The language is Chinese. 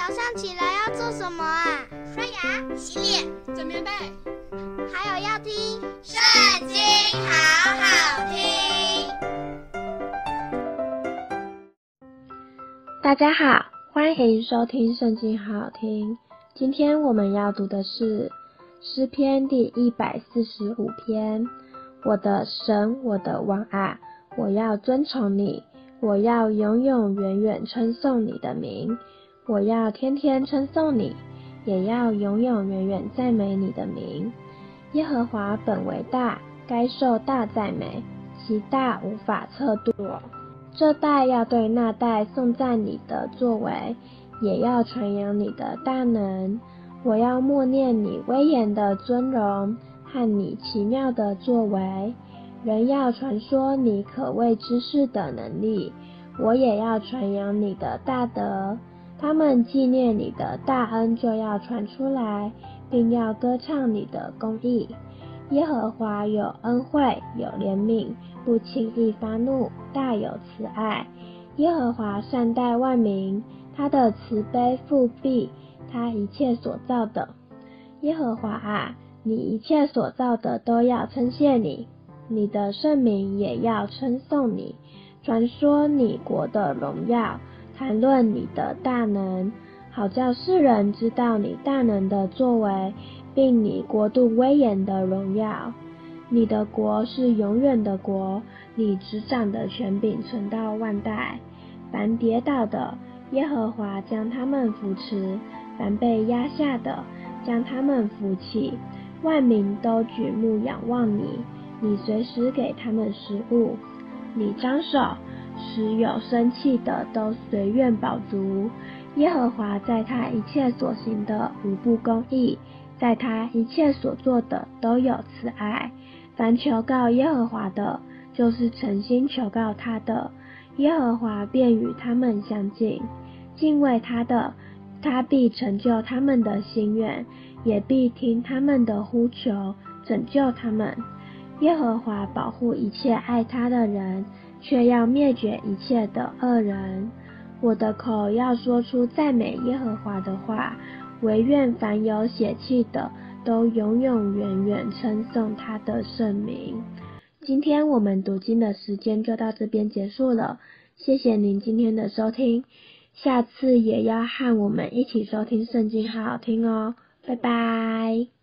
早上起来要做什么啊？刷牙、洗脸、整棉被，还有要听《圣经》，好好听。大家好，欢迎收听《圣经》，好好听。今天我们要读的是诗篇第一百四十五篇。我的神，我的王啊，我要尊崇你，我要永永远远称颂你的名。我要天天称颂你，也要永永远远赞美你的名。耶和华本为大，该受大赞美，其大无法测度。这代要对那代颂赞你的作为，也要传扬你的大能。我要默念你威严的尊荣和你奇妙的作为，人要传说你可畏之事的能力，我也要传扬你的大德。他们纪念你的大恩，就要传出来，并要歌唱你的公义。耶和华有恩惠，有怜悯，不轻易发怒，大有慈爱。耶和华善待万民，他的慈悲覆庇他一切所造的。耶和华啊，你一切所造的都要称谢你，你的圣名也要称颂你，传说你国的荣耀。谈论你的大能，好叫世人知道你大能的作为，并你国度威严的荣耀。你的国是永远的国，你执掌的权柄存到万代。凡跌倒的，耶和华将他们扶持；凡被压下的，将他们扶起。万民都举目仰望你，你随时给他们食物。你张手。使有生气的都随愿饱足。耶和华在他一切所行的无不公义，在他一切所做的都有慈爱。凡求告耶和华的，就是诚心求告他的，耶和华便与他们相近。敬畏他的，他必成就他们的心愿，也必听他们的呼求，拯救他们。耶和华保护一切爱他的人。却要灭绝一切的恶人。我的口要说出赞美耶和华的话，惟愿凡有血气的都永永远远称颂他的圣名。今天我们读经的时间就到这边结束了，谢谢您今天的收听，下次也要和我们一起收听圣经，好好听哦，拜拜。